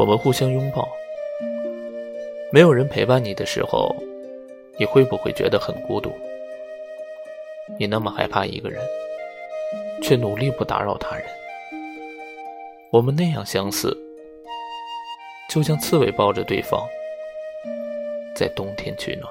我们互相拥抱。没有人陪伴你的时候你会不会觉得很孤独？你那么害怕一个人却努力不打扰他人。我们那样相似就像刺猬抱着对方在冬天取暖。